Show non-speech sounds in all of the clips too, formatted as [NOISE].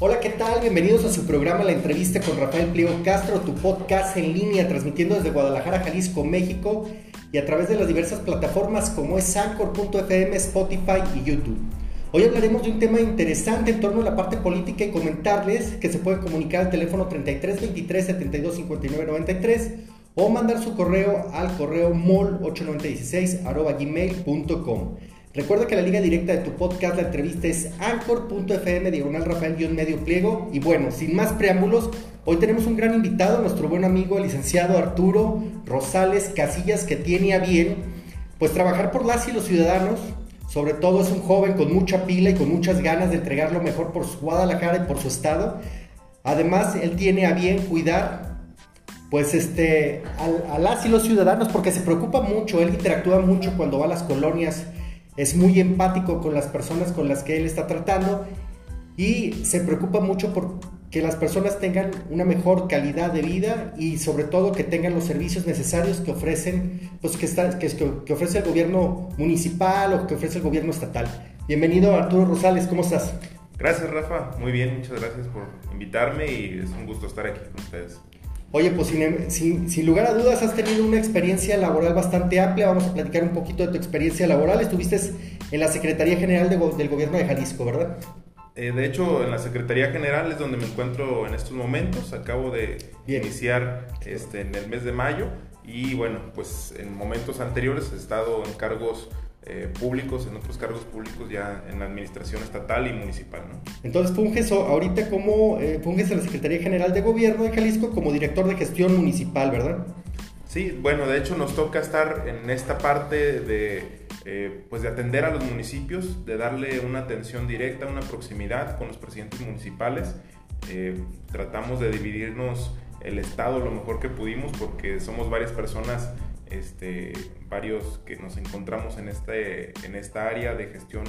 Hola, ¿qué tal? Bienvenidos a su programa La Entrevista con Rafael Pliego Castro, tu podcast en línea, transmitiendo desde Guadalajara, Jalisco, México, y a través de las diversas plataformas como es Anchor.fm, Spotify y YouTube. Hoy hablaremos de un tema interesante en torno a la parte política y comentarles que se puede comunicar al teléfono 33 23 72 59 93 o mandar su correo al correo mol8916 gmail.com. Recuerda que la liga directa de tu podcast, la entrevista es anchor.fm, diagonal Rafael-medio pliego. Y bueno, sin más preámbulos, hoy tenemos un gran invitado, nuestro buen amigo, el licenciado Arturo Rosales Casillas, que tiene a bien, pues trabajar por las y los ciudadanos. Sobre todo es un joven con mucha pila y con muchas ganas de entregar lo mejor por su Guadalajara y por su estado. Además, él tiene a bien cuidar pues este, a, a, las y los ciudadanos porque se preocupa mucho, él interactúa mucho cuando va a las colonias es muy empático con las personas con las que él está tratando y se preocupa mucho por que las personas tengan una mejor calidad de vida y sobre todo que tengan los servicios necesarios que ofrecen, pues que, está, que, que ofrece el gobierno municipal o que ofrece el gobierno estatal. Bienvenido Arturo Rosales, ¿cómo estás? Gracias Rafa, muy bien, muchas gracias por invitarme y es un gusto estar aquí con ustedes. Oye, pues sin, sin, lugar a dudas has tenido una experiencia laboral bastante amplia. Vamos a platicar un poquito de tu experiencia laboral. Estuviste en la Secretaría General de, del Gobierno de Jalisco, ¿verdad? Eh, de hecho, en la Secretaría General es donde me encuentro en estos momentos. Acabo de iniciar este, en el mes de mayo y bueno, pues en momentos anteriores he estado en cargos eh, públicos, en otros cargos públicos ya en la administración estatal y municipal. ¿no? Entonces funges ahorita como, eh, funges en la Secretaría General de Gobierno de Jalisco como director de gestión municipal, ¿verdad? Sí, bueno, de hecho nos toca estar en esta parte de, eh, pues de atender a los municipios, de darle una atención directa, una proximidad con los presidentes municipales. Eh, tratamos de dividirnos el estado lo mejor que pudimos porque somos varias personas este, varios que nos encontramos en, este, en esta área de gestión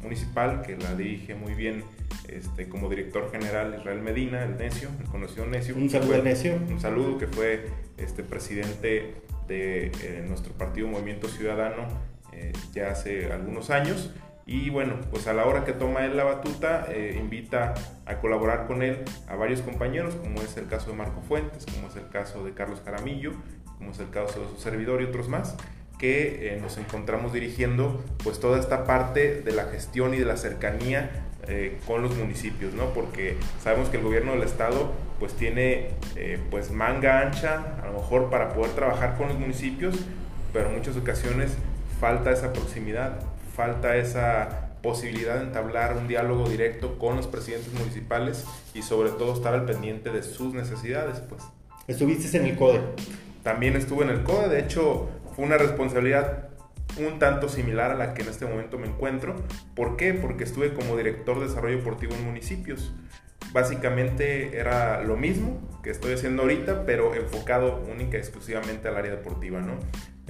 municipal que la dirige muy bien este, como director general Israel Medina, el Necio, el conocido Necio. Un saludo al Necio. Un saludo que fue este, presidente de eh, nuestro partido Movimiento Ciudadano eh, ya hace algunos años. Y bueno, pues a la hora que toma él la batuta, eh, invita a colaborar con él a varios compañeros, como es el caso de Marco Fuentes, como es el caso de Carlos Jaramillo como es el caso de su servidor y otros más, que eh, nos encontramos dirigiendo pues toda esta parte de la gestión y de la cercanía eh, con los municipios, ¿no? Porque sabemos que el gobierno del estado pues tiene eh, pues manga ancha a lo mejor para poder trabajar con los municipios, pero en muchas ocasiones falta esa proximidad, falta esa posibilidad de entablar un diálogo directo con los presidentes municipales y sobre todo estar al pendiente de sus necesidades, pues. Estuviste en el CODE. También estuve en el CODE, de hecho una responsabilidad un tanto similar a la que en este momento me encuentro. ¿Por qué? Porque estuve como director de desarrollo deportivo en municipios. Básicamente era lo mismo que estoy haciendo ahorita, pero enfocado única y exclusivamente al área deportiva, ¿no?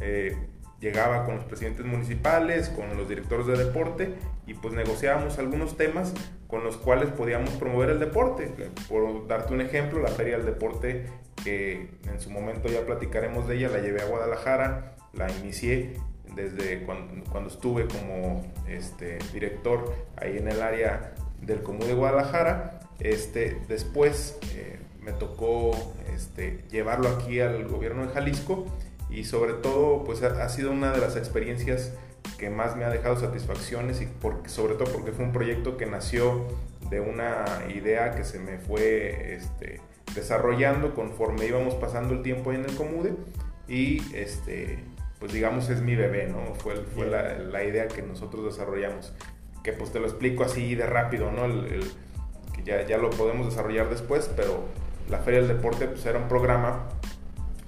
Eh, llegaba con los presidentes municipales, con los directores de deporte y pues negociábamos algunos temas con los cuales podíamos promover el deporte. Por darte un ejemplo, la Feria del Deporte, que en su momento ya platicaremos de ella, la llevé a Guadalajara, la inicié desde cuando, estuve como este, director ahí en el área del Comú de Guadalajara. Este, después eh, me tocó este, llevarlo aquí al gobierno de Jalisco y sobre todo pues ha, sido una de las experiencias que más me ha dejado satisfacciones y porque, sobre todo porque fue un proyecto que nació de una idea que se me fue este, desarrollando conforme íbamos pasando el tiempo en el Comude y este, pues digamos es mi bebé, ¿no? Fue, fue la, la, idea que nosotros desarrollamos, que pues te lo explico así de rápido, ¿no? El, que ya, ya lo podemos desarrollar después, pero la Feria del Deporte pues era un programa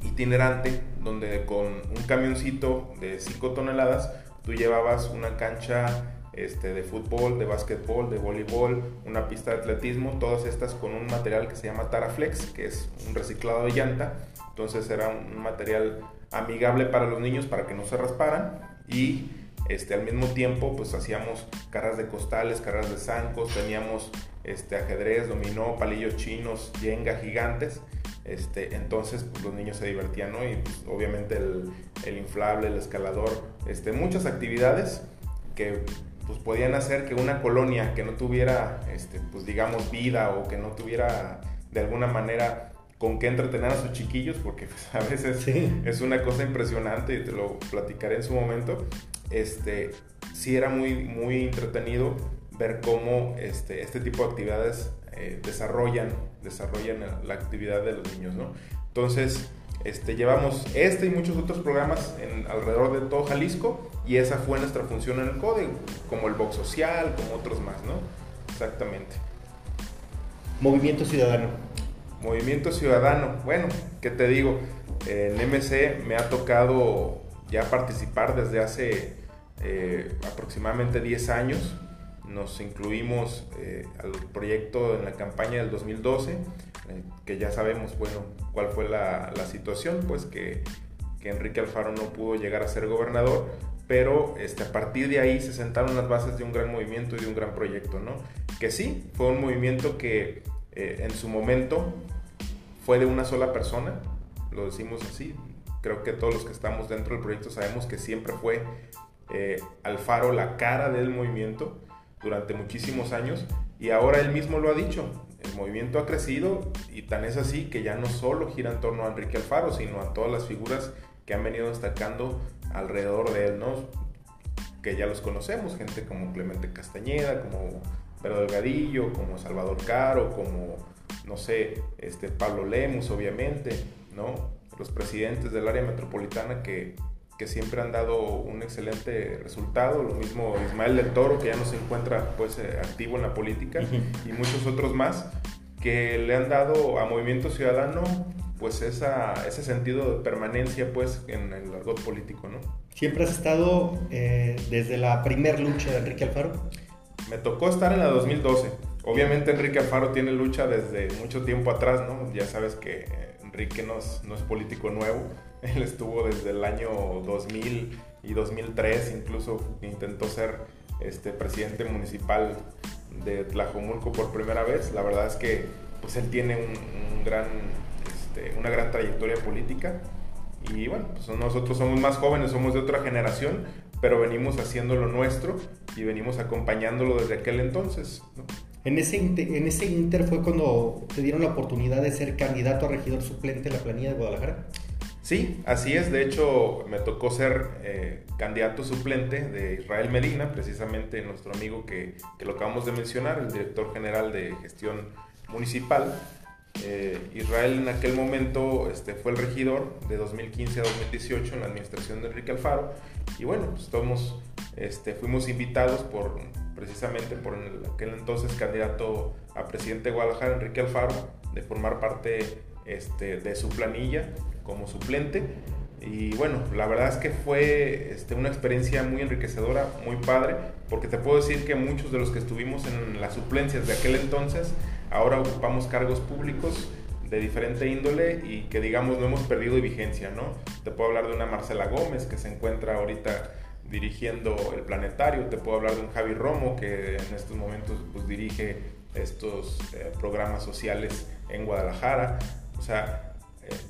itinerante donde con un camioncito de 5 toneladas tú llevabas una cancha este, de fútbol, de básquetbol, de voleibol, una pista de atletismo, todas estas con un material que se llama Taraflex, que es un reciclado de llanta. Entonces era un material amigable para los niños para que no se rasparan y este, al mismo tiempo pues hacíamos carras de costales, carras de zancos, teníamos este, ajedrez, dominó, palillos chinos, yenga gigantes este, entonces pues, los niños se divertían, ¿no? Y pues, obviamente el, el, inflable, el escalador, este, muchas actividades que pues podían hacer que una colonia que no tuviera, este, pues digamos, vida o que no tuviera de alguna manera con qué entretener a sus chiquillos, porque pues, [LAUGHS] a veces es una cosa impresionante y te lo platicaré en su momento, este, sí era muy, muy entretenido ver cómo este, este tipo de actividades eh, desarrollan, desarrollan la actividad de los niños, ¿no? Entonces, este, llevamos este y muchos otros programas en, alrededor de todo Jalisco y esa fue nuestra función en el código, como el box social, como otros más, ¿no? Exactamente. Movimiento Ciudadano. Movimiento Ciudadano, bueno, ¿qué te digo? En MC me ha tocado ya participar desde hace eh, aproximadamente 10 años. Nos incluimos eh, al proyecto en la campaña del 2012 eh, que ya sabemos, bueno, cuál fue la, la situación, pues que, que, Enrique Alfaro no pudo llegar a ser gobernador, pero este, a partir de ahí se sentaron las bases de un gran movimiento y de un gran proyecto, ¿no? Que sí, fue un movimiento que eh, en su momento fue de una sola persona, lo decimos así, creo que todos los que estamos dentro del proyecto sabemos que siempre fue eh, Alfaro la cara del movimiento durante muchísimos años y ahora él mismo lo ha dicho, el movimiento ha crecido y tan es así que ya no solo gira en torno a Enrique Alfaro, sino a todas las figuras que han venido destacando alrededor de él, ¿no? Que ya los conocemos, gente como Clemente Castañeda, como Pedro Delgadillo, como Salvador Caro, como, no sé, este, Pablo Lemus, obviamente, ¿no? Los presidentes del área metropolitana que, que siempre han dado un excelente resultado, lo mismo Ismael del Toro, que ya no se encuentra pues eh, activo en la política, y muchos otros más, que le han dado a Movimiento Ciudadano pues esa, ese sentido de permanencia pues en el argot político, ¿no? ¿Siempre has estado eh, desde la primer lucha de Enrique Alfaro? Me tocó estar en la 2012. Obviamente Enrique Alfaro tiene lucha desde mucho tiempo atrás, ¿no? Ya sabes que Enrique no es, no es político nuevo, [LAUGHS] él estuvo desde el año 2000 y 2003, incluso intentó ser este, presidente municipal de Tlajomulco por primera vez. La verdad es que pues él tiene un, gran, este, una gran trayectoria política y bueno, pues nosotros somos más jóvenes, somos de otra generación, pero venimos haciendo lo nuestro y venimos acompañándolo desde aquel entonces. En ese, en ese inter fue cuando te dieron la oportunidad de ser candidato a regidor suplente en la planilla de Guadalajara. Sí, así es. De hecho, me tocó ser eh, candidato suplente de Israel Medina, precisamente nuestro amigo que, que, lo acabamos de mencionar, el director general de gestión municipal. Eh, Israel en aquel momento este, fue el regidor de 2015 a 2018 en la administración de Enrique Alfaro. Y bueno, pues este, fuimos invitados por precisamente por aquel entonces candidato a presidente de Guadalajara, Enrique Alfaro, de formar parte este, de su planilla como suplente. Y bueno, la verdad es que fue este, una experiencia muy enriquecedora, muy padre, porque te puedo decir que muchos de los que estuvimos en las suplencias de aquel entonces, ahora ocupamos cargos públicos de diferente índole y que digamos no hemos perdido vigencia, ¿no? Te puedo hablar de una Marcela Gómez que se encuentra ahorita dirigiendo el planetario, te puedo hablar de un Javi Romo que en estos momentos pues, dirige estos eh, programas sociales en Guadalajara, o sea,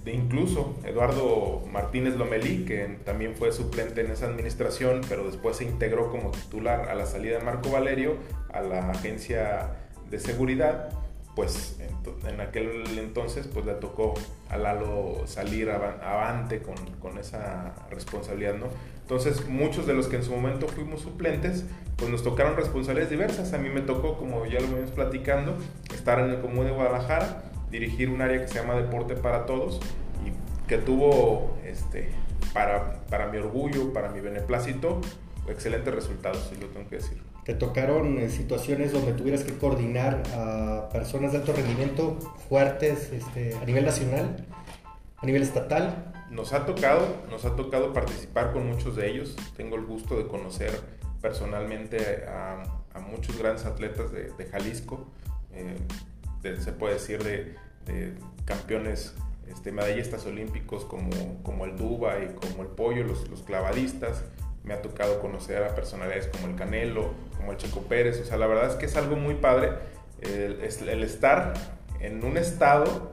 de incluso Eduardo Martínez Lomelí, que también fue suplente en esa administración, pero después se integró como titular a la salida de Marco Valerio a la agencia de seguridad, pues en, aquel entonces pues le tocó a Lalo salir avante con, con, esa responsabilidad, ¿no? Entonces muchos de los que en su momento fuimos suplentes, pues nos tocaron responsabilidades diversas. A mí me tocó, como ya lo venimos platicando, estar en el Común de Guadalajara, dirigir un área que se llama Deporte para Todos y que tuvo, este, para, para mi orgullo, para mi beneplácito, excelentes resultados, si lo tengo que decir. ¿Te tocaron eh, situaciones donde tuvieras que coordinar a personas de alto rendimiento fuertes este, a nivel nacional, a nivel estatal? Nos ha tocado, nos ha tocado participar con muchos de ellos. Tengo el gusto de conocer personalmente a, a muchos grandes atletas de, de Jalisco. Eh, se puede decir, de, campeones este, medallistas olímpicos como, como el Duba y como el Pollo, los, los clavadistas. Me ha tocado conocer a personalidades como el Canelo, como el Checo Pérez. O sea, la verdad es que es algo muy padre el, el estar en un estado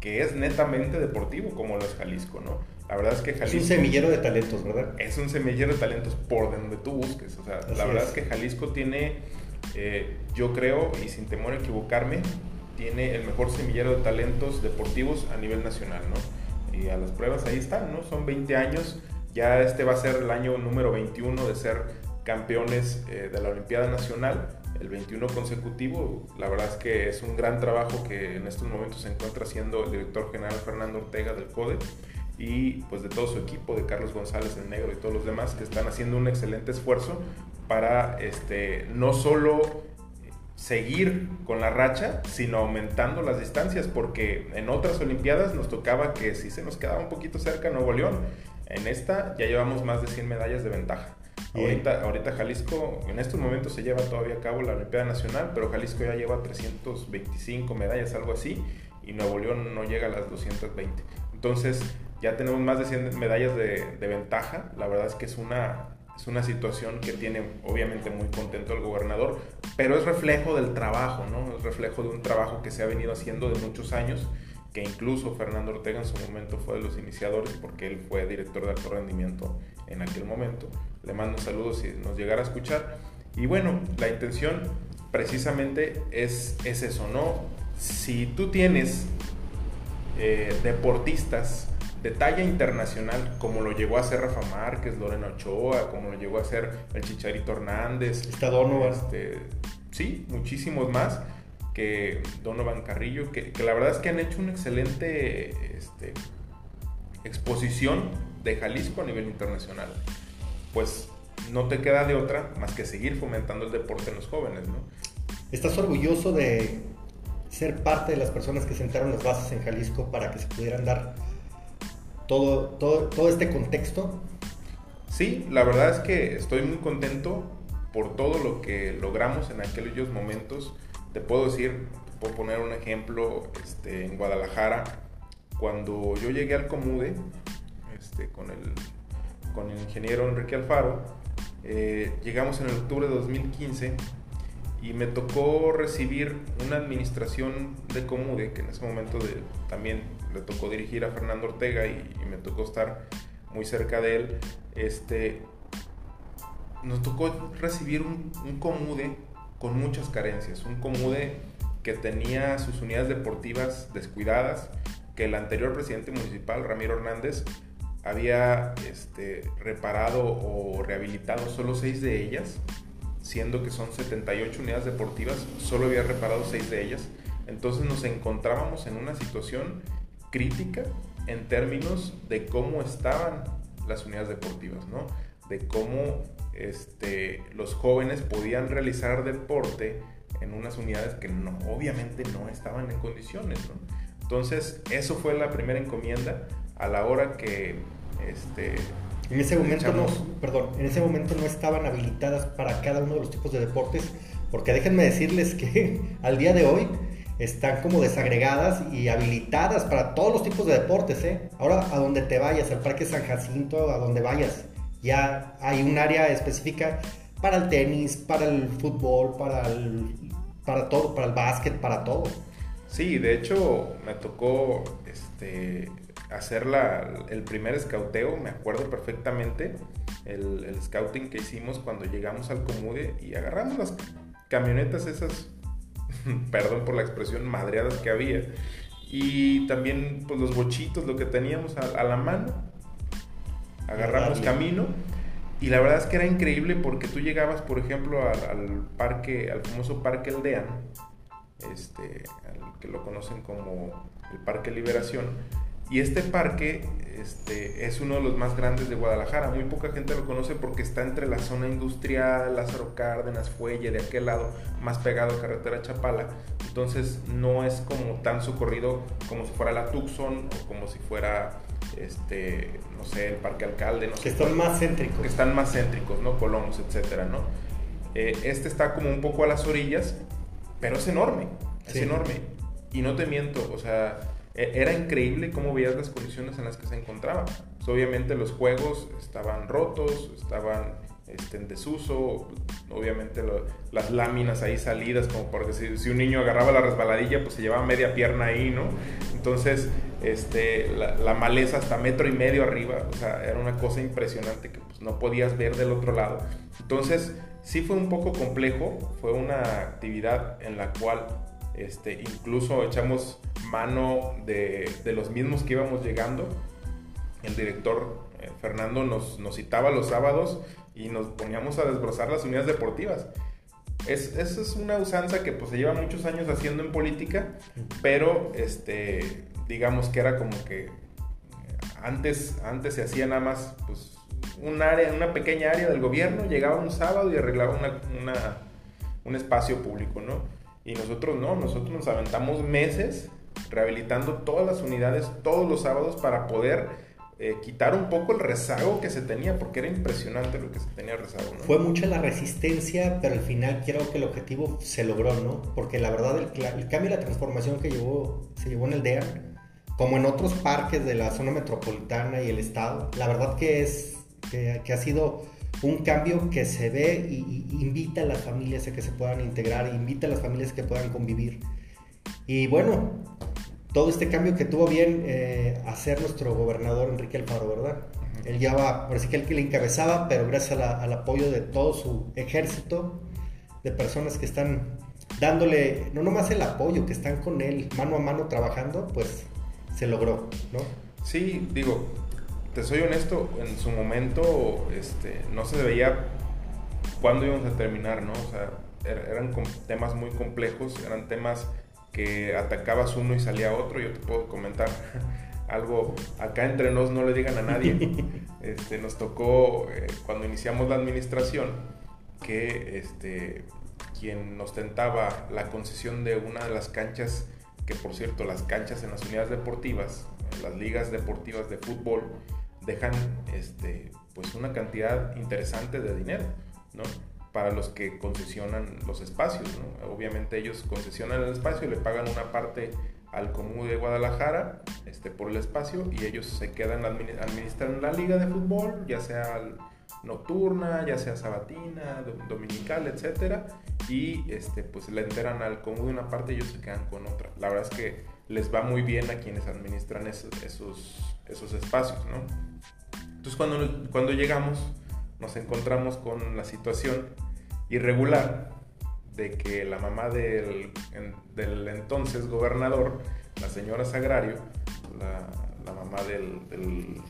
que es netamente deportivo, como lo es Jalisco, ¿no? La verdad es que Jalisco... Es un semillero de talentos, ¿verdad? Es un semillero de talentos por donde tú busques. O sea, la verdad es. que Jalisco tiene, eh, yo creo, y sin temor a equivocarme, tiene el mejor semillero de talentos deportivos a nivel nacional, ¿no? Y a las pruebas ahí están, ¿no? Son 20 años, ya este va a ser el año número 21 de ser campeones eh, de la Olimpiada Nacional, el 21 consecutivo. La verdad es que es un gran trabajo que en estos momentos se encuentra haciendo el director general Fernando Ortega del CODE y pues de todo su equipo, de Carlos González el Negro y todos los demás que están haciendo un excelente esfuerzo para este, no solo seguir con la racha, sino aumentando las distancias, porque en otras Olimpiadas nos tocaba que si se nos quedaba un poquito cerca Nuevo León, en esta ya llevamos más de 100 medallas de ventaja. Ahorita, ahorita Jalisco, en estos momentos se lleva todavía a cabo la Olimpiada Nacional, pero Jalisco ya lleva 325 medallas, algo así, y Nuevo León no llega a las 220. Entonces, ya tenemos más de 100 medallas de, de ventaja. La verdad es que es una, es una situación que tiene obviamente muy contento el gobernador, pero es reflejo del trabajo, ¿no? Es reflejo de un trabajo que se ha venido haciendo de muchos años, que incluso Fernando Ortega en su momento fue de los iniciadores porque él fue director de alto rendimiento en aquel momento. Le mando un saludo si nos llegara a escuchar. Y bueno, la intención precisamente es, es eso, ¿no? Si tú tienes eh, deportistas de talla internacional, como lo llegó a hacer Rafa Márquez, Lorena Ochoa, como lo llegó a hacer el Chicharito Hernández. Está Donovan. Este, sí, muchísimos más que Donovan Carrillo, que, la verdad es que han hecho una excelente este, exposición de Jalisco a nivel internacional. Pues no te queda de otra más que seguir fomentando el deporte en los jóvenes, ¿no? ¿Estás orgulloso de ser parte de las personas que sentaron las bases en Jalisco para que se pudieran dar todo, todo, todo este contexto? Sí, la verdad es que estoy muy contento por todo lo que logramos en aquellos momentos. Te puedo decir, te puedo poner un ejemplo este, en Guadalajara. Cuando yo llegué al Comude, este, con, el, con el ingeniero Enrique Alfaro, eh, llegamos en octubre de 2015 y me tocó recibir una administración de Comude, que en ese momento también le tocó dirigir a Fernando Ortega y, me tocó estar muy cerca de él, este, nos tocó recibir un, un, Comude con muchas carencias, un Comude que tenía sus unidades deportivas descuidadas, que el anterior presidente municipal, Ramiro Hernández, había este, reparado o rehabilitado solo seis de ellas, siendo que son 78 unidades deportivas, solo había reparado seis de ellas. Entonces nos encontrábamos en una situación crítica en términos de cómo estaban las unidades deportivas, ¿no? De cómo este, los jóvenes podían realizar deporte en unas unidades que no, obviamente no estaban en condiciones, ¿no? Entonces, eso fue la primera encomienda a la hora que este, en ese momento no, perdón, en ese momento no estaban habilitadas para cada uno de los tipos de deportes, porque déjenme decirles que [LAUGHS] al día de hoy están como desagregadas y habilitadas para todos los tipos de deportes. ¿eh? Ahora, a donde te vayas, al Parque San Jacinto, a donde vayas, ya hay un área específica para el tenis, para el fútbol, para, el, para todo, para el básquet, para todo. Sí, de hecho me tocó este, hacer el primer escauteo, me acuerdo perfectamente el, el scouting que hicimos cuando llegamos al Comude y agarramos las camionetas esas [LAUGHS] perdón por la expresión, madreadas que había. Y también pues, los bochitos, lo que teníamos a, la mano. Agarramos camino. Y la verdad es que era increíble porque tú llegabas, por ejemplo, al, parque, al famoso Parque Aldean, este, que lo conocen como el Parque Liberación. Y este parque este, es uno de los más grandes de Guadalajara. Muy poca gente lo conoce porque está entre la zona industrial, Lázaro Cárdenas, Fuelle, de aquel lado, más pegado a carretera Chapala. Entonces no es como tan socorrido como si fuera la Tucson o como si fuera, este, no sé, el Parque Alcalde. No que están más céntricos. Que están más céntricos, ¿no? Colomos, etcétera, ¿no? Eh, este está como un poco a las orillas, pero es enorme, es enorme. Y no te miento, o sea e, era increíble cómo veías las condiciones en las que se encontraba. Pues, obviamente los juegos estaban rotos, estaban este, en desuso, obviamente las láminas ahí salidas, como porque si, si, un niño agarraba la resbaladilla, pues se llevaba media pierna ahí, ¿no? Entonces, este, la, maleza hasta metro y medio arriba, o sea, era una cosa impresionante que pues, no podías ver del otro lado. Entonces, sí fue un poco complejo, fue una actividad en la cual este, incluso echamos mano de, de los mismos que íbamos llegando. El director eh, Fernando nos, nos citaba los sábados y nos poníamos a desbrozar las unidades deportivas. Es, esa es una usanza que pues se lleva muchos años haciendo en política, pero este, digamos que era como que antes, antes se hacía nada más pues, un área, una pequeña área del gobierno, llegaba un sábado y arreglaba una, un espacio público, ¿no? Y nosotros no, nosotros nos aventamos meses rehabilitando todas las unidades todos los sábados para poder eh, quitar un poco el rezago que se tenía, porque era impresionante lo que se tenía rezago. Fue mucha la resistencia, pero al final creo que el objetivo se logró, ¿no? Porque la verdad el, cambio y la transformación que llevó, se llevó en el DEA, como en otros parques de la zona metropolitana y el estado, la verdad que es que, ha sido un cambio que se ve y, invita a las familias a que se puedan integrar, invita a las familias a que puedan convivir. Y bueno, todo este cambio que tuvo bien eh, hacer nuestro gobernador Enrique Alfaro, ¿verdad? Él ya va, parece que él que le encabezaba, pero gracias al apoyo de todo su ejército de personas que están dándole, no nomás el apoyo, que están con él mano a mano trabajando, pues se logró, ¿no? Sí, digo, te soy honesto, en su momento este, no se veía cuándo íbamos a terminar, ¿no? O sea, er, eran temas muy complejos, eran temas que atacabas uno y salía otro. Yo te puedo comentar [LAUGHS] algo, acá entre nos no le digan a nadie. [LAUGHS] Este, nos tocó eh, cuando iniciamos la administración que este, quien ostentaba la concesión de una de las canchas, que por cierto las canchas en las unidades deportivas, en las ligas deportivas de fútbol, dejan este, pues una cantidad interesante de dinero, ¿no? Para los que concesionan los espacios. Obviamente ellos concesionan el espacio le pagan una parte al Común de Guadalajara este, por el espacio y ellos se quedan administrando la liga de fútbol, ya sea nocturna, ya sea sabatina, dominical, etcétera, y este, pues le enteran al Común de una parte y ellos se quedan con otra. La verdad es que les va muy bien a quienes administran esos, esos, esos espacios, ¿no? Entonces cuando, cuando llegamos nos encontramos con la situación irregular de que la mamá del, del entonces gobernador, la señora Sagrario, la, mamá del,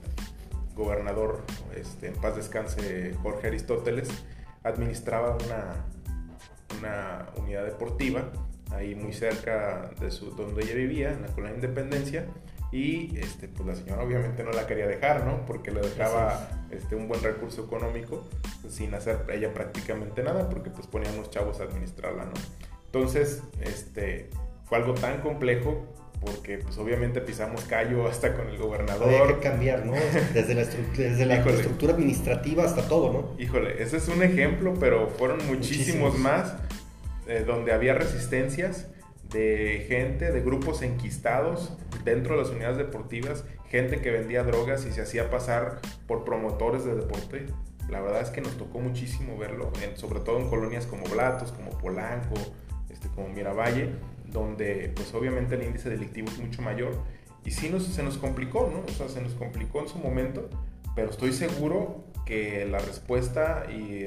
gobernador, este, en paz descanse Jorge Aristóteles, administraba una, una unidad deportiva ahí muy cerca de su, donde ella vivía, en la colonia Independencia, y este, pues la señora obviamente no la quería dejar, ¿no? Porque le dejaba este, un buen recurso económico sin hacer ella prácticamente nada, porque pues ponían los chavos a administrarla, ¿no? Entonces, este, fue algo tan complejo porque pues obviamente pisamos callo hasta con el gobernador. Había que cambiar, ¿no? [LAUGHS] Desde la, desde la estructura administrativa hasta todo, ¿no? Híjole, ese es un ejemplo, pero fueron muchísimos, más eh, donde había resistencias de gente, de grupos enquistados dentro de las unidades deportivas, gente que vendía drogas y se hacía pasar por promotores de deporte. La verdad es que nos tocó muchísimo verlo, sobre todo en colonias como Blatos, como Polanco, este, como Miravalle, donde pues obviamente el índice delictivo es mucho mayor. Y sí nos, se nos complicó, ¿no? O sea, se nos complicó en su momento, pero estoy seguro que la respuesta y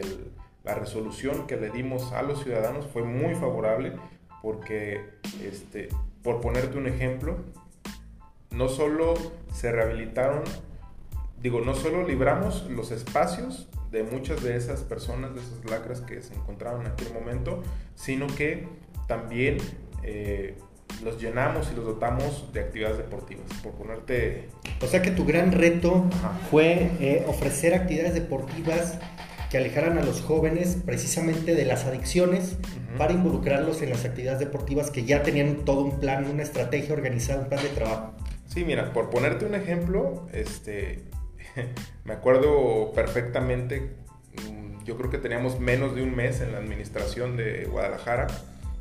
la resolución que le dimos a los ciudadanos fue muy favorable porque, este, por ponerte un ejemplo, no solo se rehabilitaron, digo, no solo libramos los espacios de muchas de esas personas, de esas lacras que se encontraban en aquel momento, sino que también eh, los llenamos y los dotamos de actividades deportivas, por ponerte... O sea que tu gran reto fue eh, ofrecer actividades deportivas que alejaran a los jóvenes precisamente de las adicciones para involucrarlos en las actividades deportivas que ya tenían todo un plan, una estrategia organizada, un plan de trabajo. Sí, mira, por ponerte un ejemplo, este, [LAUGHS] me acuerdo perfectamente, mm, yo creo que teníamos menos de un mes en la administración de Guadalajara,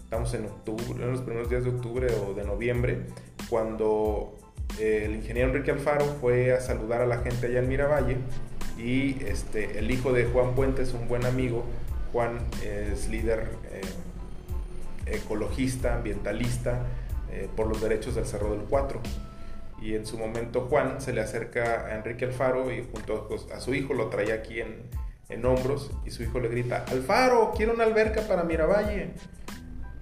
estamos en octubre, en los primeros días de octubre o de noviembre, cuando el ingeniero Enrique Alfaro fue a saludar a la gente allá en Miravalle y este, el hijo de Juan Puentes, un buen amigo, Juan es líder eh, ecologista, ambientalista eh, por los derechos del Cerro del Cuatro. Y en su momento Juan se le acerca a Enrique Alfaro y junto a su hijo lo trae aquí en, en hombros y su hijo le grita, Alfaro, quiero una alberca para Miravalle.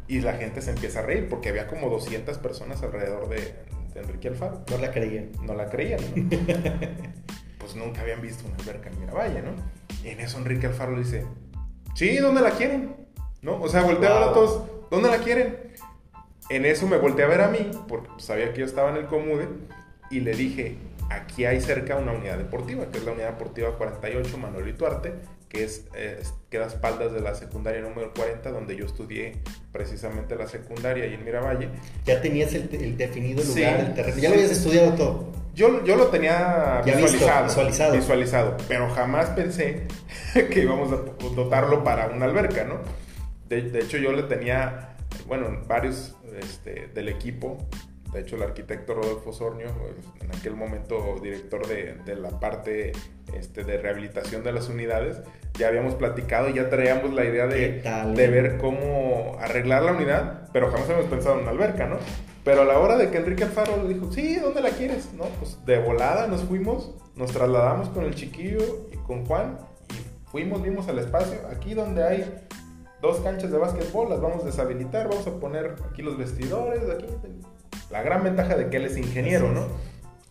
Y la gente se empieza a reír porque había como 200 personas alrededor de, Enrique Alfaro. No la creían. No la creían, [LAUGHS] pues nunca habían visto una alberca en Miravalle, ¿no? Y en eso Enrique Alfaro le dice, sí, ¿dónde la quieren? ¿No? O sea, voltea a ver a todos, ¿dónde la quieren? En eso me volteé a ver a mí, porque sabía que yo estaba en el Comude, y le dije, aquí hay cerca una unidad deportiva, que es la unidad deportiva 48 Manuel Duarte, que es, queda a espaldas de la secundaria número 40, donde yo estudié precisamente la secundaria y en Miravalle. Ya tenías el, definido lugar, el terreno, ya lo habías estudiado todo. Yo, yo lo tenía visualizado, visualizado, visualizado, pero jamás pensé [LAUGHS] que íbamos a dotarlo para una alberca, ¿no? De, de hecho, yo le tenía, bueno, varios este, del equipo de hecho, el arquitecto Rodolfo Sornio, pues, en aquel momento director de, de la parte este, de rehabilitación de las unidades, ya habíamos platicado y ya traíamos la idea de, de ver cómo arreglar la unidad, pero jamás habíamos pensado en una alberca, ¿no? Pero a la hora de que Enrique Alfaro le dijo, sí, ¿dónde la quieres? No, pues de volada nos fuimos, nos trasladamos con el chiquillo y con Juan y fuimos, vimos al espacio, aquí donde hay dos canchas de básquetbol, las vamos a deshabilitar, vamos a poner aquí los vestidores, aquí la gran ventaja de que él es ingeniero, ¿no?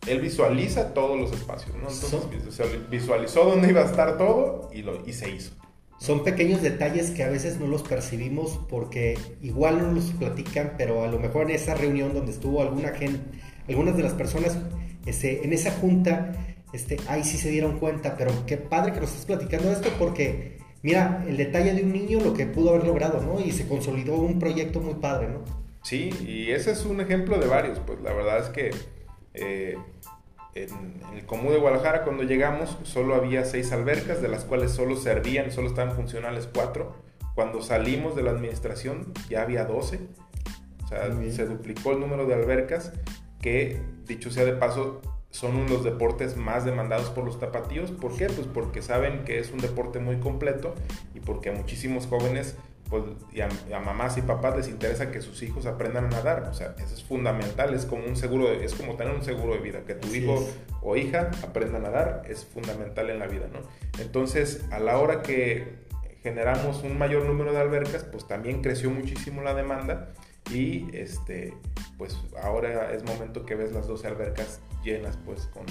Él visualiza todos los espacios, ¿no? Entonces visualizó dónde iba a estar todo y, lo, y se hizo. Son pequeños detalles que a veces no los percibimos porque igual no los platican, pero a lo mejor en esa reunión donde estuvo alguna gente, algunas de las personas este, en esa junta, este, ahí sí se dieron cuenta, pero qué padre que nos estés platicando esto porque mira el detalle de un niño lo que pudo haber logrado, ¿no? Y se consolidó un proyecto muy padre, ¿no? Sí, y ese es un ejemplo de varios. Pues la verdad es que eh, en, el Común de Guadalajara cuando llegamos solo había seis albercas, de las cuales solo servían, solo estaban funcionales cuatro. Cuando salimos de la administración ya había doce. O sea, se duplicó el número de albercas que, dicho sea de paso, son uno de los deportes más demandados por los tapatíos. ¿Por qué? Pues porque saben que es un deporte muy completo y porque a muchísimos jóvenes pues, y a, mamás y papás les interesa que sus hijos aprendan a nadar. O sea, eso es fundamental, es como un seguro, es como tener un seguro de vida, que tu hijo o hija aprenda a nadar es fundamental en la vida, ¿no? Entonces, a la hora que generamos un mayor número de albercas, pues también creció muchísimo la demanda y este, pues ahora es momento que ves las 12 albercas llenas pues con,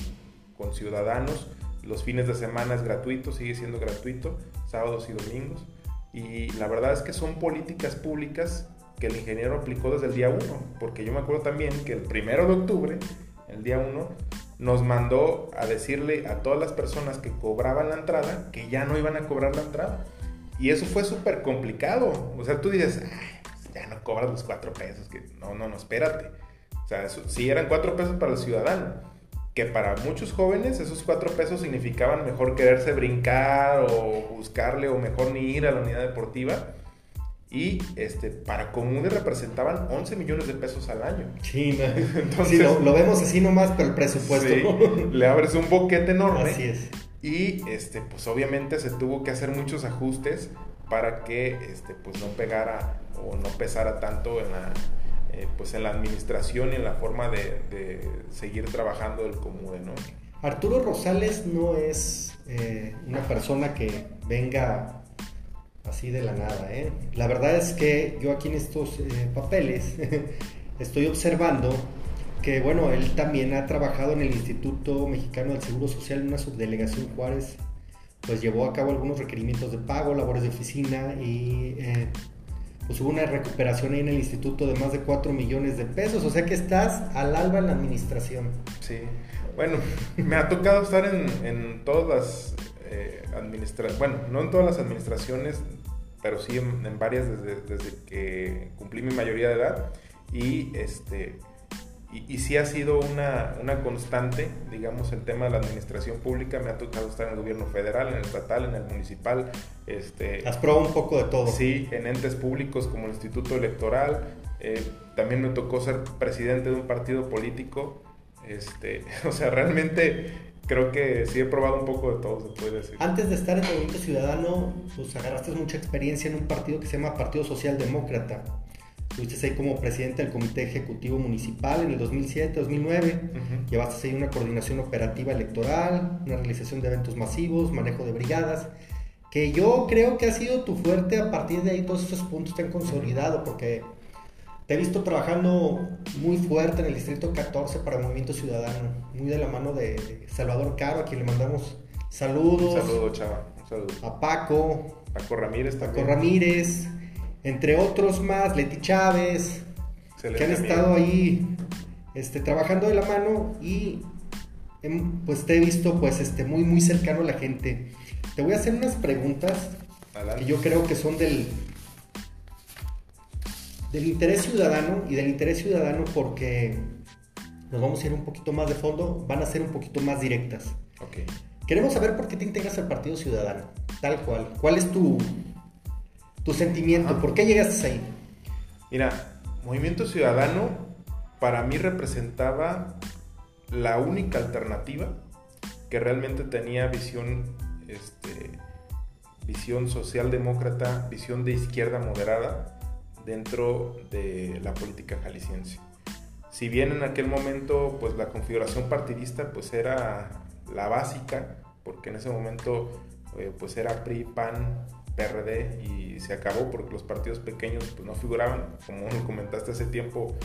con ciudadanos. Los fines de semana es gratuito, sigue siendo gratuito, sábados y domingos. Y la verdad es que son políticas públicas que el ingeniero aplicó desde el día 1, porque yo me acuerdo también que el primero de octubre, el día 1, nos mandó a decirle a todas las personas que cobraban la entrada que ya no iban a cobrar la entrada. Y eso fue súper complicado. O sea, tú dices, ya no cobras los cuatro pesos. Que... No, no, no, espérate. O sea, si eran cuatro pesos para el ciudadano que para muchos jóvenes esos cuatro pesos significaban mejor quererse brincar o buscarle o mejor ni ir a la unidad deportiva. Y este, para Comunes representaban 11 millones de pesos al año. Sí, [LAUGHS] Entonces, lo, vemos así nomás, pero el presupuesto. le abres un boquete enorme. Así es. Y este, pues obviamente se tuvo que hacer muchos ajustes para que este, pues no pegara o no pesara tanto en la, eh, pues en la administración y en la forma de, seguir trabajando del común, ¿no? Arturo Rosales no es eh, una persona que venga así de la nada, ¿eh? La verdad es que yo aquí en estos papeles [LAUGHS] estoy observando que, bueno, él también ha trabajado en el Instituto Mexicano del Seguro Social en una subdelegación Juárez, pues llevó a cabo algunos requerimientos de pago, labores de oficina y pues hubo una recuperación ahí en el instituto de más de 4 millones de pesos, o sea que estás al alba en la administración. Sí, bueno, [LAUGHS] me ha tocado estar en, en todas las eh, administraciones, bueno, no en todas las administraciones, pero sí en, varias desde, desde, que cumplí mi mayoría de edad y este y, sí ha sido una, una, constante, digamos, el tema de la administración pública. Me ha tocado estar en el gobierno federal, en el estatal, en el municipal. Este, Has probado un poco de todo. Sí, en entes públicos como el Instituto Electoral. Eh, también me tocó ser presidente de un partido político. Este, [LAUGHS] o sea, realmente creo que sí he probado un poco de todo, se puede decir. Antes de estar en Movimiento Ciudadano, pues agarraste mucha experiencia en un partido que se llama Partido Social Demócrata. Estuviste ahí como presidente del Comité Ejecutivo Municipal en el 2007-2009. Llevaste ahí una coordinación operativa electoral, una realización de eventos masivos, manejo de brigadas, que yo creo que ha sido tu fuerte. A partir de ahí todos esos puntos te han consolidado porque te he visto trabajando muy fuerte en el Distrito 14 para Movimiento Ciudadano, muy de la mano de Salvador Caro, a quien le mandamos saludos. Un saludo, chava. Un saludo. A Paco. Paco Ramírez también. Paco Ramírez entre otros más, Leti Chávez, que han estado ahí este, trabajando de la mano y em, pues te he visto pues este, muy muy cercano a la gente. Te voy a hacer unas preguntas que yo creo que son del, del interés ciudadano y del interés ciudadano porque nos vamos a ir un poquito más de fondo, van a ser un poquito más directas. Okay. Queremos saber por qué te integras al Partido Ciudadano, tal cual. ¿Cuál es tu, tu sentimiento, ¿por qué llegaste ahí? Mira, Movimiento Ciudadano para mí representaba la única alternativa que realmente tenía visión, este, visión socialdemócrata, visión de izquierda moderada dentro de la política jalisciense. Si bien en aquel momento pues la configuración partidista pues era la básica, porque en ese momento eh, pues era PRI, PAN, PRD y se acabó porque los partidos pequeños pues, no figuraban. Como comentaste hace tiempo,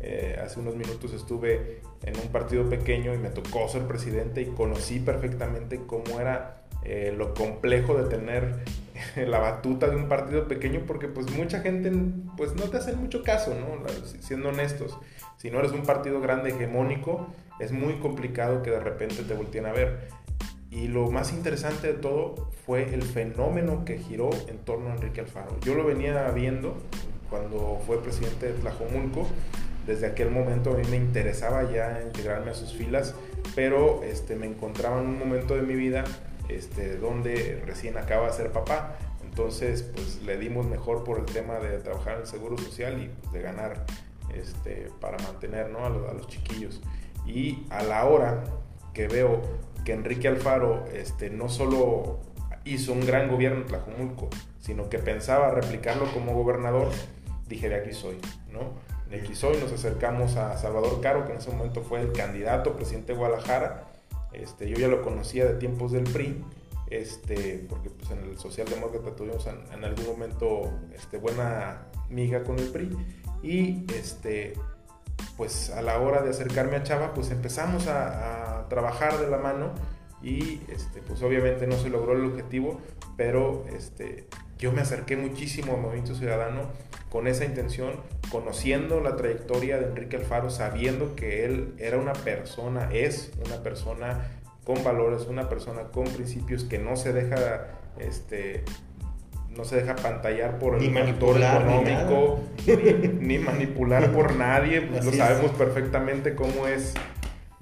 eh, hace unos minutos estuve en un partido pequeño y me tocó ser presidente y conocí perfectamente cómo era eh, lo complejo de tener la batuta de un partido pequeño porque pues mucha gente pues no te hace mucho caso, ¿no? Siendo honestos, si no eres un partido grande hegemónico, es muy complicado que de repente te volteen a ver. Y lo más interesante de todo fue el fenómeno que giró en torno a Enrique Alfaro. Yo lo venía viendo cuando fue presidente de Tlajomulco. Desde aquel momento a mí me interesaba ya integrarme a sus filas, pero este, me encontraba en un momento de mi vida este, donde recién acaba de ser papá. Entonces, pues le dimos mejor por el tema de trabajar en el seguro social y pues, de ganar este, para mantener ¿no? a, los, a los chiquillos. Y a la hora que veo que Enrique Alfaro este, no solo hizo un gran gobierno en Tlajumulco, sino que pensaba replicarlo como gobernador, dije, de aquí soy, ¿no? De aquí soy, nos acercamos a Salvador Caro, que en ese momento fue el candidato presidente de Guadalajara, este, yo ya lo conocía de tiempos del PRI, este, porque pues, en el socialdemócrata tuvimos en, algún momento este, buena miga con el PRI, y este, pues a la hora de acercarme a Chava, pues empezamos a trabajar de la mano y este, pues obviamente no se logró el objetivo, pero este, yo me acerqué muchísimo al Movimiento Ciudadano con esa intención, conociendo la trayectoria de Enrique Alfaro, sabiendo que él era una persona, es una persona con valores, una persona con principios que no se deja este, no se deja pantallar por el manipular económico, ni, manipular por nadie, pues lo sabemos perfectamente cómo es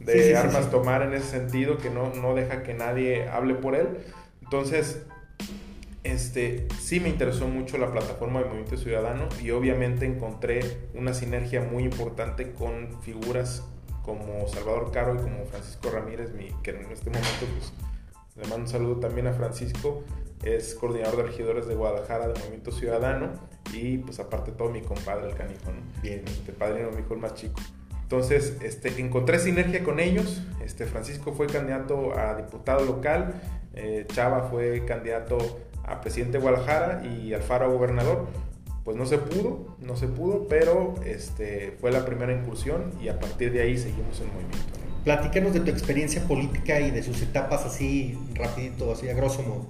de armas tomar en ese sentido, que no, no deja que nadie hable por él. Entonces, este, sí me interesó mucho la plataforma de Movimiento Ciudadano y obviamente encontré una sinergia muy importante con figuras como Salvador Caro y como Francisco Ramírez, mi, que en este momento pues, le mando un saludo también a Francisco, es coordinador de regidores de Guadalajara de Movimiento Ciudadano y pues aparte todo mi compadre el canijo, Bien. Este padrino mi hijo el más chico. Entonces, este, encontré sinergia con ellos. Este, Francisco fue candidato a diputado local, eh, Chava fue candidato a presidente de Guadalajara y Alfaro a gobernador. Pues no se pudo, no se pudo, pero este, fue la primera incursión y a partir de ahí seguimos el movimiento. Platícanos de tu experiencia política y de sus etapas así rapidito, así a grosso modo.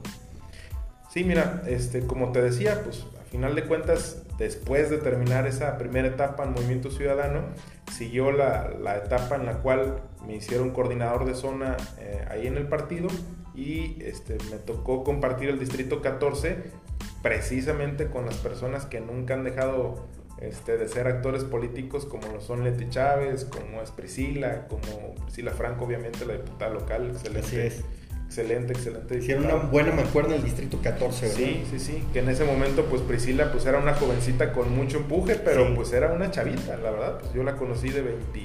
Sí, mira, este, como te decía, pues a final de cuentas después de terminar esa primera etapa en Movimiento Ciudadano, siguió la, etapa en la cual me hicieron coordinador de zona eh, ahí en el partido y este, me tocó compartir el Distrito 14 precisamente con las personas que nunca han dejado este, de ser actores políticos como lo son Leti Chávez, como es Priscila, como Priscila Franco, obviamente la diputada local, excelente. es Excelente, excelente. Hicieron una buena mancuerna en el distrito 14, ¿verdad? Sí, sí, sí. Que en ese momento, pues Priscila, pues era una jovencita con mucho empuje, pero pues era una chavita, la verdad. Pues yo la conocí de 20,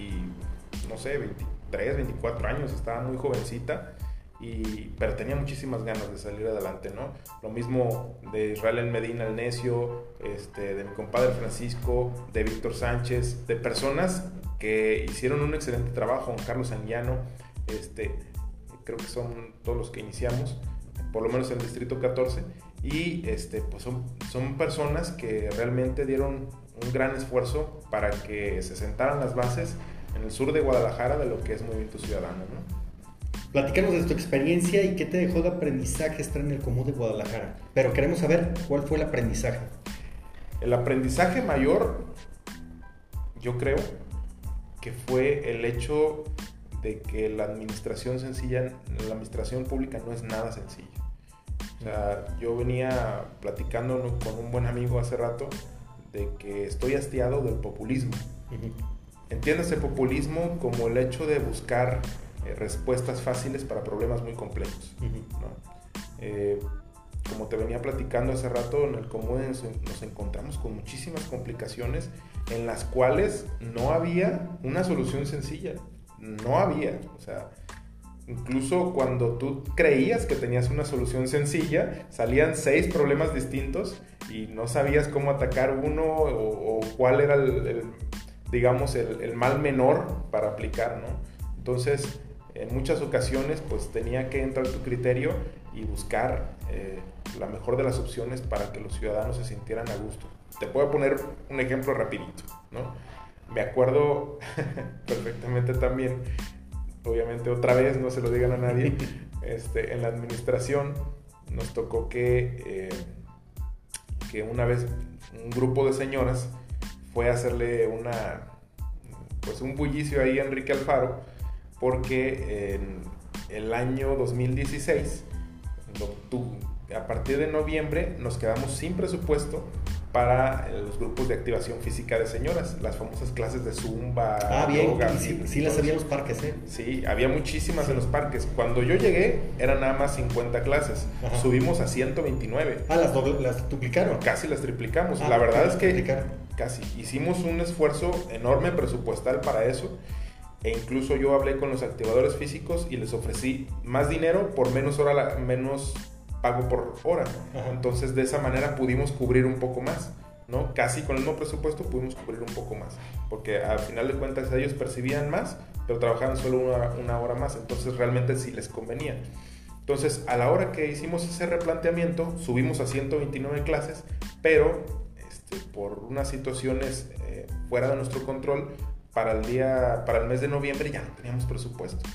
no sé, 23, 24 años, estaba muy jovencita. Y, pero tenía muchísimas ganas de salir adelante, ¿no? Lo mismo de Israel en Medina el Necio, este, de mi compadre Francisco, de Víctor Sánchez, de personas que hicieron un excelente trabajo, Juan Carlos Anguiano, este, creo que son todos los que iniciamos, por lo menos en el Distrito 14, y este, pues son, son personas que realmente dieron un gran esfuerzo para que se sentaran las bases en el sur de Guadalajara de lo que es Movimiento Ciudadano. ¿no? Platícanos de tu experiencia y qué te dejó de aprendizaje estar en el Común de Guadalajara. Pero queremos saber cuál fue el aprendizaje. El aprendizaje mayor, yo creo, que fue el hecho de que la administración sencilla, la administración pública no es nada sencilla. O sea, yo venía platicando con un buen amigo hace rato de que estoy hastiado del populismo. Entiéndase populismo como el hecho de buscar eh, respuestas fáciles para problemas muy complejos. Eh, como te venía platicando hace rato, en el común nos encontramos con muchísimas complicaciones en las cuales no había una solución sencilla. No había. O sea, incluso cuando tú creías que tenías una solución sencilla, salían seis problemas distintos y no sabías cómo atacar uno o, cuál era el, digamos, el, el, mal menor para aplicar, ¿no? Entonces, en muchas ocasiones, pues tenía que entrar tu criterio y buscar eh, la mejor de las opciones para que los ciudadanos se sintieran a gusto. Te puedo poner un ejemplo rapidito, ¿no? Me acuerdo [LAUGHS] perfectamente también, obviamente otra vez, no se lo digan a nadie, [LAUGHS] este, en la administración nos tocó que, eh, que una vez un grupo de señoras fue a hacerle una, pues un bullicio ahí a Enrique Alfaro, porque en el año 2016 a partir de noviembre nos quedamos sin presupuesto para los grupos de activación física de señoras, las famosas clases de zumba. Ah, bien, sí, las había en los parques, ¿eh? Sí, había muchísimas en los parques. Cuando yo llegué eran nada más 50 clases, subimos a 129. Ah, las, las duplicaron. Casi las triplicamos. Ah, La verdad es que casi hicimos un esfuerzo enorme presupuestal para eso. E incluso yo hablé con los activadores físicos y les ofrecí más dinero por menos hora, menos pago por hora. Entonces de esa manera pudimos cubrir un poco más. ¿no? Casi con el mismo presupuesto pudimos cubrir un poco más, porque al final de cuentas ellos percibían más, pero trabajaban solo una, hora más, entonces realmente sí les convenía. Entonces, a la hora que hicimos ese replanteamiento, subimos a 129 clases, pero este, por unas situaciones eh, fuera de nuestro control, para el día, para el mes de noviembre ya no teníamos presupuesto.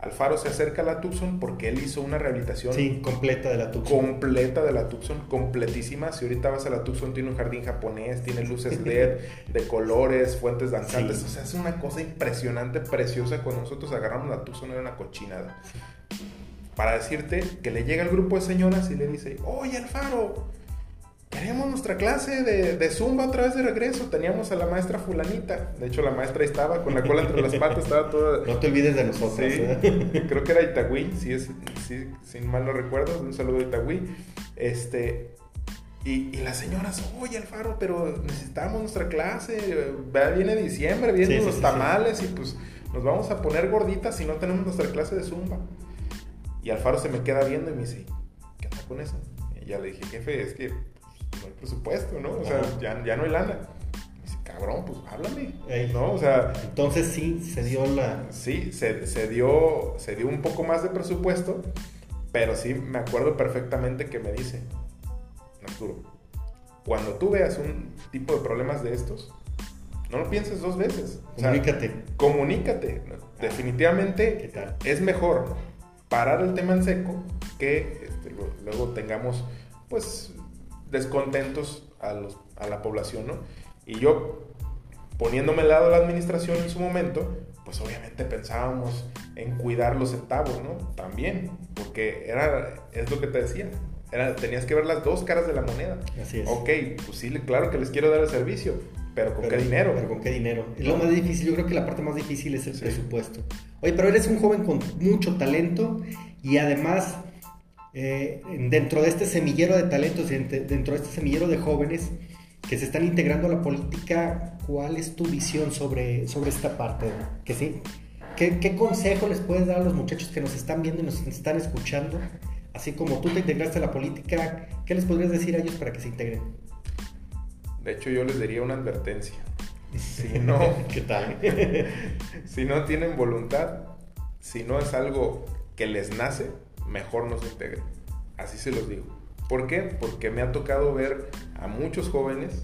Alfaro se acerca a la Tucson porque él hizo una rehabilitación sí, completa de la Tucson. Completa de la Tucson, completísima. Si ahorita vas a la Tucson, tiene un jardín japonés, tiene luces [LAUGHS] LED de colores, fuentes danzantes. O sea, es una cosa impresionante, preciosa. Cuando nosotros agarramos la Tucson era una cochinada. Para decirte que le llega el grupo de señoras y le dice, oye Alfaro, queremos nuestra clase de, de, Zumba otra vez de regreso. Teníamos a la maestra fulanita. De hecho, la maestra estaba con la cola entre las patas, estaba toda... No te olvides de nosotros. Sí, ¿eh? creo que era Itagüí, si es, sin mal no recuerdo. Un saludo a Itagüí. Este, y, y, las señoras, oye Alfaro, pero necesitamos nuestra clase. Viene diciembre, vienen los tamales y pues nos vamos a poner gorditas si no tenemos nuestra clase de Zumba. Y Alfaro se me queda viendo y me dice, ¿qué onda con eso? Y ya le dije, jefe, es que no hay presupuesto, ¿no? O sea, ya, ya, no hay lana. dice, cabrón, pues háblame, ¿no? O sea... Entonces sí, se dio la... Sí, se, se, dio, se dio un poco más de presupuesto, pero sí me acuerdo perfectamente que me dice, Arturo, cuando tú veas un tipo de problemas de estos, no lo pienses dos veces. Comunícate. comunícate. Definitivamente es mejor parar el tema en seco que este, luego tengamos pues descontentos a, los, a la población, ¿no? Y yo, poniéndome al lado de la administración en su momento, pues obviamente pensábamos en cuidar los centavos, ¿no? También, porque era, es lo que te decía, era, tenías que ver las dos caras de la moneda. Así es. Ok, pues sí, claro que les quiero dar el servicio, pero ¿con qué dinero? Pero ¿con qué dinero? Es lo más difícil, yo creo que la parte más difícil es el presupuesto. Oye, pero eres un joven con mucho talento y además eh, dentro de este semillero de talentos, dentro de este semillero de jóvenes que se están integrando a la política, ¿cuál es tu visión sobre, sobre esta parte? Que sí, ¿qué, consejo les puedes dar a los muchachos que nos están viendo y nos están escuchando? Así como tú te integraste a la política, ¿qué les podrías decir a ellos para que se integren? De hecho, yo les diría una advertencia. Si no, [LAUGHS] ¿qué tal? [LAUGHS] si no tienen voluntad, si no es algo que les nace, mejor no se integren. Así se los digo. ¿Por qué? Porque me ha tocado ver a muchos jóvenes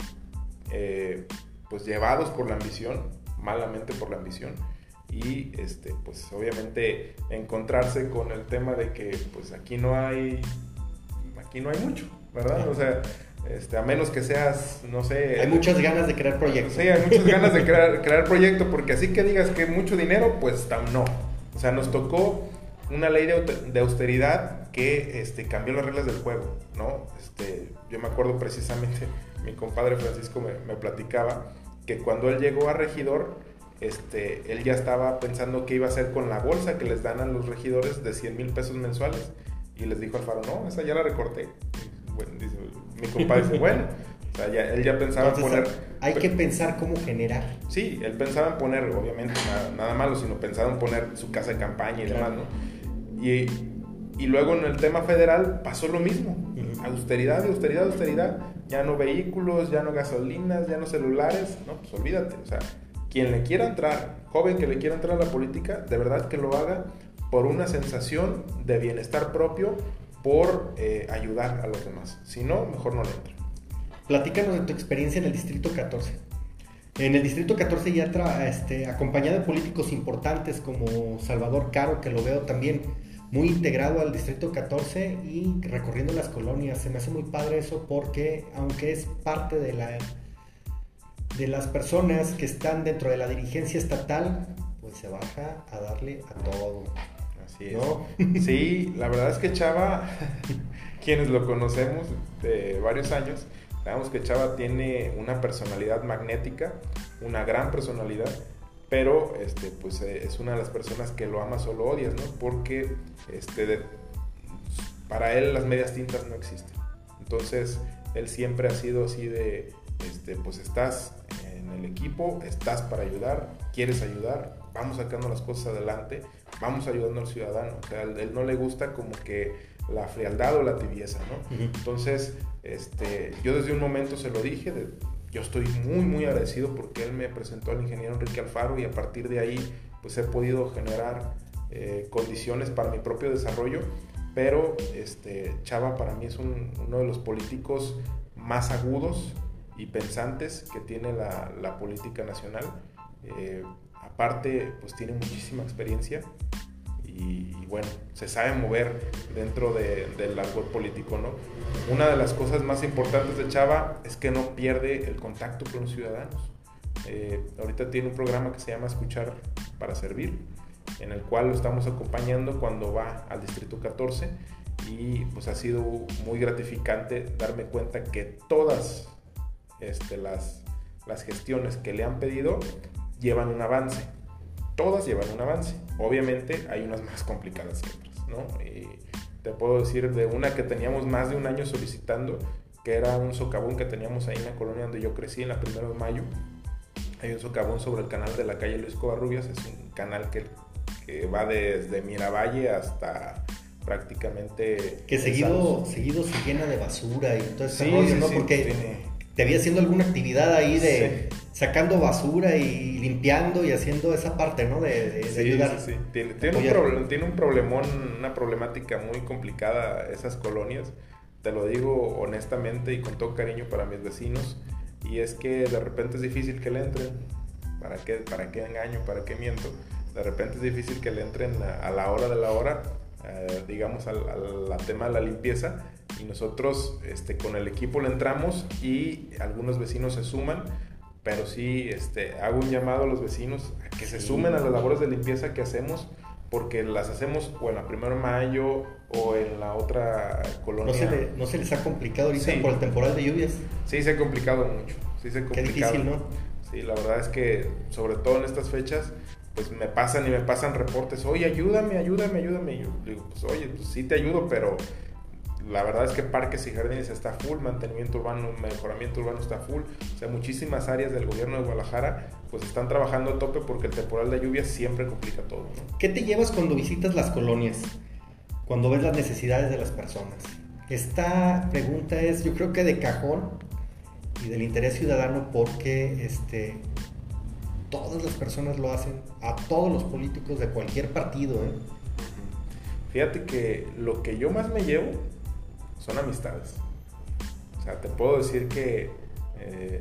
eh, pues llevados por la ambición, malamente por la ambición, y este, pues obviamente encontrarse con el tema de que pues aquí no hay, aquí no hay mucho, ¿verdad? O sea, este, a menos que seas, no sé... Hay muchas ganas de crear proyectos. Sí, hay muchas ganas de crear, crear proyecto, porque así que digas que mucho dinero, pues no. O sea, nos tocó una ley de, austeridad que este, cambió las reglas del juego, ¿no? Este, yo me acuerdo precisamente, mi compadre Francisco me, platicaba que cuando él llegó a regidor, este, él ya estaba pensando qué iba a hacer con la bolsa que les dan a los regidores de 100 mil pesos mensuales. Y les dijo al faro, no, esa ya la recorté. mi compadre dice, bueno, o sea, él ya pensaba en poner... Hay que pensar cómo generar. Sí, él pensaba en poner, obviamente, nada, malo, sino pensaba en poner su casa de campaña y demás, ¿no? Y, y, luego en el tema federal pasó lo mismo. Austeridad, austeridad, austeridad. Ya no vehículos, ya no gasolinas, ya no celulares. No, pues olvídate. O sea, quien le quiera entrar, joven que le quiera entrar a la política, de verdad que lo haga por una sensación de bienestar propio, por eh, ayudar a los demás. Si no, mejor no le entra. Platícanos de tu experiencia en el Distrito 14. En el Distrito 14 ya tra este, acompañado de políticos importantes como Salvador Caro, que lo veo también muy integrado al Distrito 14 y recorriendo las colonias. Se me hace muy padre eso porque aunque es parte de la de las personas que están dentro de la dirigencia estatal, pues se baja a darle a todo. Así es. [LAUGHS] Sí, la verdad es que Chava, [LAUGHS] quienes lo conocemos de varios años, sabemos que Chava tiene una personalidad magnética, una gran personalidad, pero este, pues eh, es una de las personas que lo ama solo odias, ¿no? Porque este, para él las medias tintas no existen. Entonces, él siempre ha sido así de este, pues estás en el equipo, estás para ayudar, quieres ayudar, vamos sacando las cosas adelante, vamos ayudando al ciudadano. O sea, a él no le gusta como que la frialdad o la tibieza, ¿no? Entonces, este, yo desde un momento se lo dije, yo estoy muy, muy agradecido porque él me presentó al ingeniero Enrique Alfaro y a partir de ahí, pues he podido generar eh, condiciones para mi propio desarrollo, pero este, Chava para mí es uno de los políticos más agudos, y pensantes que tiene la, política nacional. Eh, aparte, pues tiene muchísima experiencia y, bueno, se sabe mover dentro del argot político, ¿no? Una de las cosas más importantes de Chava es que no pierde el contacto con los ciudadanos. Eh, ahorita tiene un programa que se llama Escuchar para Servir, en el cual lo estamos acompañando cuando va al Distrito 14 y pues ha sido muy gratificante darme cuenta que todas este, las, las gestiones que le han pedido llevan un avance. Todas llevan un avance. Obviamente hay unas más complicadas que otras, ¿no? Y te puedo decir de una que teníamos más de un año solicitando, que era un socavón que teníamos ahí en la colonia donde yo crecí, en la primera de mayo. Hay un socavón sobre el canal de la calle Luis Covarrubias, es un canal que, que va desde Miravalle hasta prácticamente... Que seguido, seguido se llena de basura y todo ese rollo, ¿no? Porque te había haciendo alguna actividad ahí de sacando basura y limpiando y haciendo esa parte, ¿no? De, ayudar. Sí, sí. Tiene, tiene, un tiene un problemón, una problemática muy complicada esas colonias. Te lo digo honestamente y con todo cariño para mis vecinos. Y es que de repente es difícil que le entren. ¿Para qué, para qué engaño? ¿Para qué miento? De repente es difícil que le entren a, la hora de la hora, eh, digamos, al, al tema de la limpieza y nosotros este, con el equipo le entramos y algunos vecinos se suman, pero sí este, hago un llamado a los vecinos a que se sumen a las labores de limpieza que hacemos porque las hacemos o en la primera mayo o en la otra colonia. ¿No se, no se les ha complicado ahorita por el temporal de lluvias? Sí, se ha complicado mucho. Sí, se ha complicado. Qué difícil, ¿no? Sí, la verdad es que sobre todo en estas fechas, pues me pasan y me pasan reportes, oye, ayúdame, ayúdame, ayúdame. Y yo digo, pues oye, pues sí te ayudo, pero la verdad es que parques y jardines está full, mantenimiento urbano, mejoramiento urbano está full. O sea, muchísimas áreas del gobierno de Guadalajara pues están trabajando a tope porque el temporal de lluvia siempre complica todo. ¿Qué te llevas cuando visitas las colonias? Cuando ves las necesidades de las personas. Esta pregunta es, yo creo que de cajón y del interés ciudadano porque este, todas las personas lo hacen, a todos los políticos de cualquier partido. ¿eh? Fíjate que lo que yo más me llevo son amistades. O sea, te puedo decir que eh,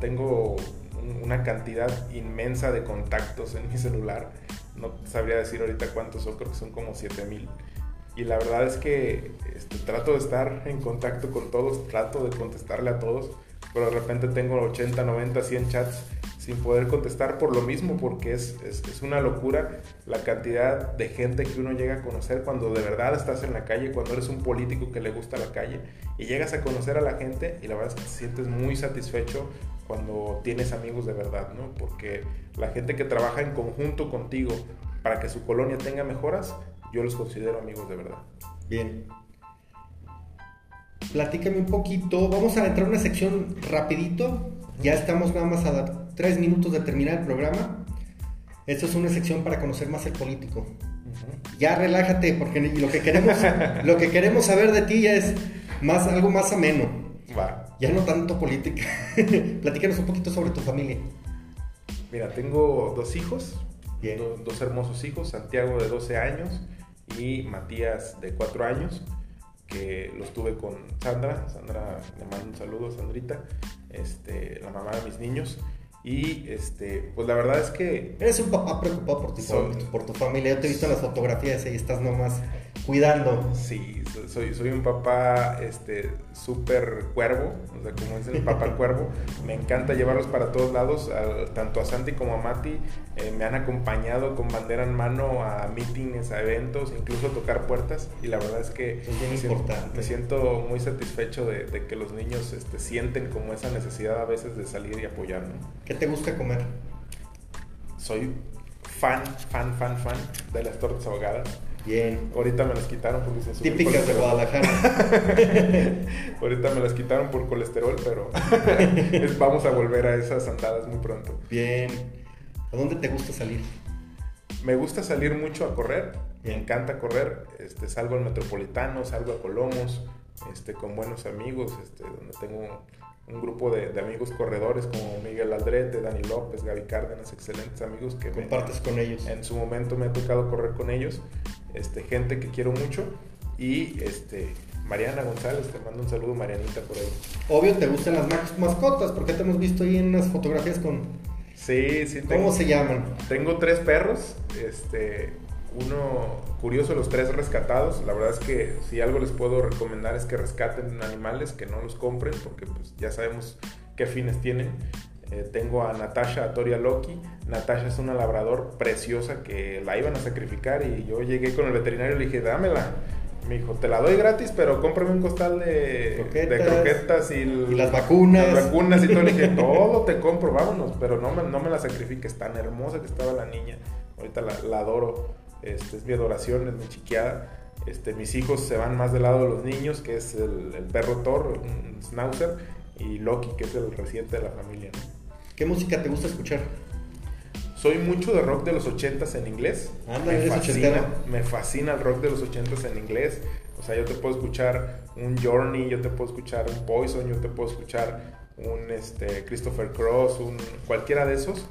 tengo una cantidad inmensa de contactos en mi celular. No sabría decir ahorita cuántos son, creo que son como 7000. Y la verdad es que este, trato de estar en contacto con todos, trato de contestarle a todos, pero de repente tengo 80, 90, 100 chats sin poder contestar por lo mismo, porque es, es, una locura la cantidad de gente que uno llega a conocer cuando de verdad estás en la calle, cuando eres un político que le gusta la calle y llegas a conocer a la gente y la verdad es que te sientes muy satisfecho cuando tienes amigos de verdad, ¿no? Porque la gente que trabaja en conjunto contigo para que su colonia tenga mejoras, yo los considero amigos de verdad. Bien. Platícame un poquito, vamos a entrar a una sección rapidito, ya estamos nada más a tres minutos de terminar el programa. Esto es una sección para conocer más el político. Ya relájate, porque lo que queremos, lo que queremos saber de ti ya es más, algo más ameno. Va. Ya no tanto política. [LAUGHS] Platícanos un poquito sobre tu familia. Mira, tengo dos hijos, dos hermosos hijos, Santiago de 12 años y Matías de 4 años, que los tuve con Sandra. Sandra, le mando un saludo, Sandrita, este, la mamá de mis niños. Y este, pues la verdad es que. Eres un papá preocupado por, ti, por tu familia. Yo te he visto en las fotografías y estás nomás cuidando. Sí, soy, soy un papá este súper cuervo, o sea, como es el papá [LAUGHS] cuervo. Me encanta llevarlos para todos lados, tanto a Santi como a Mati. Eh, me han acompañado con bandera en mano a meetings, a eventos, incluso a tocar puertas. Y la verdad es que es bien me, importante. Siento, me siento muy satisfecho de, de, que los niños este, sienten como esa necesidad a veces de salir y apoyar. ¿Qué te gusta comer? Soy fan, fan, fan, fan de las tortas ahogadas. Bien. Ahorita me las quitaron porque se Típicas de Guadalajara. [LAUGHS] Ahorita me las quitaron por colesterol, pero [LAUGHS] vamos a volver a esas andadas muy pronto. Bien. ¿A dónde te gusta salir? Me gusta salir mucho a correr. Me encanta correr. Este, salgo al Metropolitano, salgo a Colomos, este, con buenos amigos, este, donde tengo un grupo de, amigos corredores como Miguel Aldrete, Dani López, Gaby Cárdenas, excelentes amigos que compartes con ellos. En su momento me ha tocado correr con ellos, este, gente que quiero mucho y este, Mariana González, te mando un saludo Marianita por ahí. Obvio te gustan las mascotas porque te hemos visto ahí en unas fotografías con... Sí, sí. ¿Cómo se llaman? Tengo tres perros, este, uno curioso, los tres rescatados. La verdad es que si algo les puedo recomendar es que rescaten animales, que no los compren, porque pues ya sabemos qué fines tienen. Eh, tengo a Natasha Atoria Loki. Natasha es una labrador preciosa que la iban a sacrificar y yo llegué con el veterinario y le dije, dámela. Me dijo, te la doy gratis, pero cómprame un costal de croquetas, y, las vacunas. Las vacunas y todo. Le dije, [LAUGHS] todo te compro, vámonos, pero no me, no me la sacrifiques. Tan hermosa que estaba la niña. Ahorita la, la adoro. Este, es mi adoración, es mi chiqueada. Este, mis hijos se van más del lado de los niños, que es el, perro Thor, un schnauzer, y Loki, que es el residente de la familia. ¿Qué música te gusta escuchar? Soy mucho de rock de los 80s en inglés. me, fascina, me fascina el rock de los 80s en inglés. O sea, yo te puedo escuchar un Journey, yo te puedo escuchar un Poison, yo te puedo escuchar un este, Christopher Cross, un, cualquiera de esos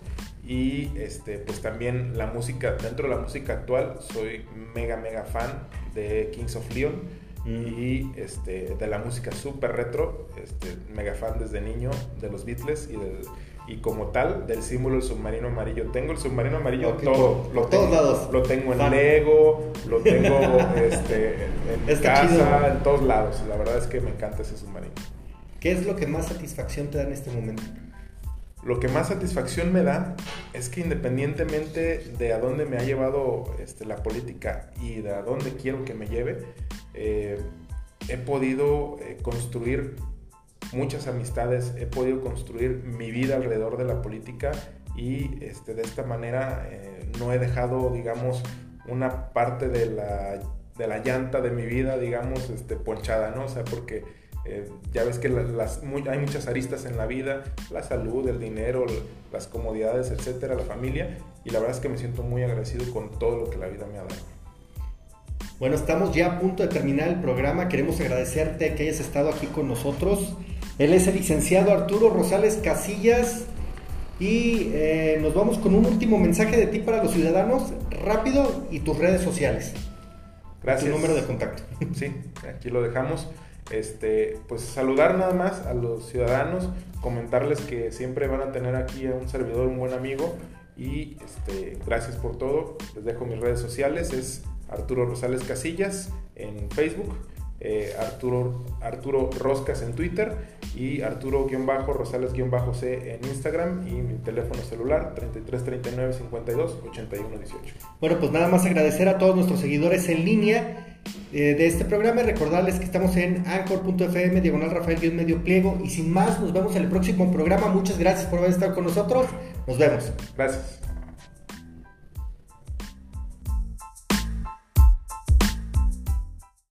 y este, pues también la música, dentro de la música actual, soy mega, mega fan de Kings of Leon mm. y este, de la música súper retro, este, mega fan desde niño de los Beatles y, del, y como tal del símbolo del submarino amarillo. Tengo el submarino amarillo todo, lo todos lados. Lo tengo en Lego, lo [LAUGHS] tengo este, en casa, en todos lados. La verdad es que me encanta ese submarino. ¿Qué es lo que más satisfacción te da en este momento? Lo que más satisfacción me da es que independientemente de a dónde me ha llevado este, la política y de a dónde quiero que me lleve, eh, he podido eh, construir muchas amistades, he podido construir mi vida alrededor de la política y este, de esta manera eh, no he dejado, digamos, una parte de la de la llanta de mi vida, digamos, este, ponchada, ¿no? O sea, porque eh, ya ves que las, hay muchas aristas en la vida, la salud, el dinero, las comodidades, etcétera, la familia, y la verdad es que me siento muy agradecido con todo lo que la vida me ha dado. Bueno, estamos ya a punto de terminar el programa. Queremos agradecerte que hayas estado aquí con nosotros. Él es el licenciado Arturo Rosales Casillas. Y eh, nos vamos con un último mensaje de ti para los ciudadanos, rápido, y tus redes sociales. Gracias. Tu número de contacto. Sí, aquí lo dejamos. Este, pues saludar nada más a los ciudadanos, comentarles que siempre van a tener aquí a un servidor, un buen amigo. Y este, gracias por todo. Les dejo mis redes sociales. Es Arturo Rosales Casillas en Facebook, eh, Arturo, Arturo Roscas en Twitter y Arturo-Rosales-C en Instagram y mi teléfono celular 33 39 52 81 18. Bueno, pues nada más agradecer a todos nuestros seguidores en línea eh, de este programa y recordarles que estamos en anchor.fm, diagonal Rafael medio pliego y sin más, nos vemos en el próximo programa. Muchas gracias por haber estado con nosotros. Nos vemos. Gracias.